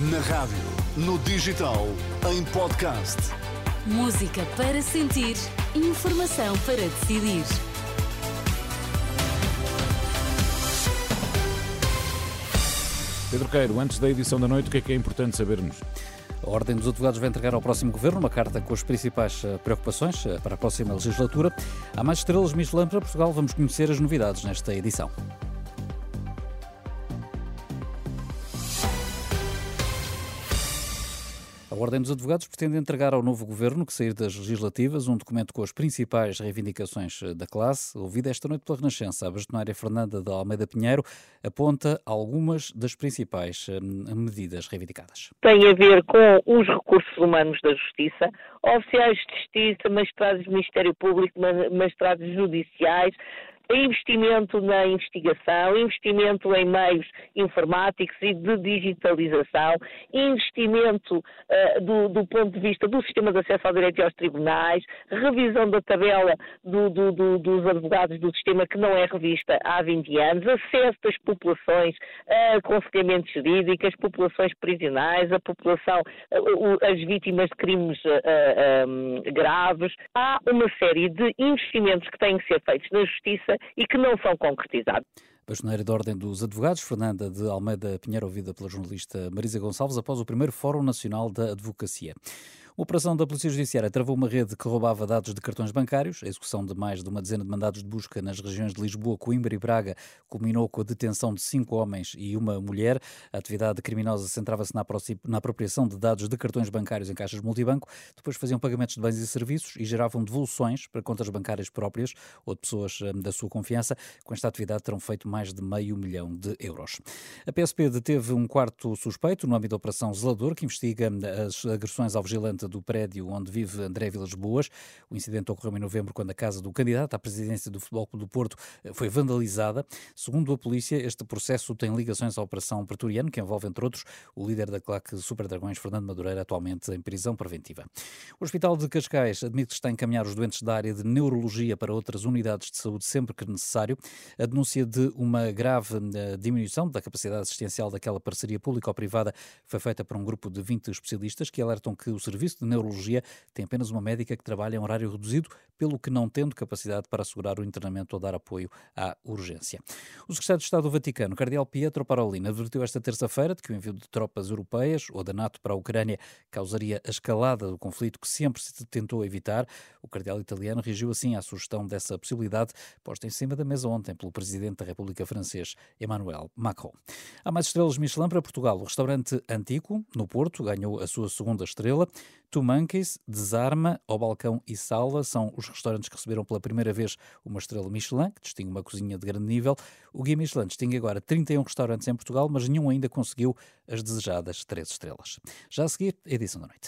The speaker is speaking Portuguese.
Na rádio, no digital, em podcast. Música para sentir, informação para decidir. Pedro Queiro, antes da edição da noite, o que é que é importante sabermos? A Ordem dos Advogados vai entregar ao próximo governo uma carta com as principais eh, preocupações eh, para a próxima legislatura. Há mais estrelas Michelin para Portugal. Vamos conhecer as novidades nesta edição. A Ordem dos Advogados pretende entregar ao novo governo, que sair das legislativas, um documento com as principais reivindicações eh, da classe. Ouvida esta noite pela Renascença, a bastonária Fernanda de Almeida Pinheiro aponta algumas das principais eh, medidas reivindicadas. Tem a ver com os recursos humanos da Justiça, oficiais de Justiça, magistrados do Ministério Público, magistrados judiciais, investimento na investigação, investimento em meios informáticos e de digitalização, investimento uh, do, do, ponto de vista do sistema de acesso ao direito e aos tribunais, revisão da tabela do, do, dos advogados do sistema que não é revista há 20 anos, acesso das populações a aconselhamento jurídico, as populações prisionais, a população, uh, as vítimas de crimes uh, um, graves. Há uma série de investimentos que têm que ser feitos na justiça e que não são concretizados. Bastoneira da Ordem dos Advogados, Fernanda de Almeida Pinheiro, ouvida pela jornalista Marisa Gonçalves, após o primeiro Fórum Nacional da Advocacia. A operação da Polícia Judiciária travou uma rede que roubava dados de cartões bancários. A execução de mais de uma dezena de mandados de busca nas regiões de Lisboa, Coimbra e Braga culminou com a detenção de cinco homens e uma mulher. A atividade criminosa centrava-se na, na apropriação de dados de cartões bancários em caixas multibanco, depois faziam pagamentos de bens e serviços e geravam devoluções para contas bancárias próprias ou de pessoas hum, da sua confiança. Com esta atividade terão feito mais de meio milhão de euros. A PSP deteve um quarto suspeito no âmbito da Operação Zelador, que investiga hum, as agressões ao vigilante do prédio onde vive André Vilas Boas. O incidente ocorreu em novembro, quando a casa do candidato à presidência do Futebol Clube do Porto eh, foi vandalizada. Segundo a polícia, este processo tem ligações à Operação Pretoriano, que envolve, entre outros, o líder da claque Super Dragões, Fernando Madureira, atualmente em prisão preventiva. O Hospital de Cascais admite que está a encaminhar os doentes da área de neurologia para outras unidades de saúde sempre que necessário. A denúncia de uma grave eh, diminuição da capacidade assistencial daquela parceria público-privada foi feita por um grupo de 20 especialistas que alertam que o serviço de neurologia tem apenas uma médica que trabalha em horário reduzido, pelo que não tendo capacidade para assegurar o internamento ou dar apoio à urgência. O secretário de Estado do Vaticano, Cardeal Pietro Parolin, advertiu esta terça-feira de que o envio de tropas europeias ou da NATO para a Ucrânia causaria a escalada do conflito que sempre se tentou evitar. O cardeal italiano reagiu assim à sugestão dessa possibilidade posta em cima da mesa ontem pelo presidente da República francês, Emmanuel Macron. Há mais estrelas Michelin para Portugal. O restaurante Antico, no Porto, ganhou a sua segunda estrela. Two Monkeys, Desarma, Ao Balcão e Sala são os restaurantes que receberam pela primeira vez uma estrela Michelin, que distingue uma cozinha de grande nível. O Guia Michelin distingue agora 31 restaurantes em Portugal, mas nenhum ainda conseguiu as desejadas três estrelas. Já a seguir, edição da noite.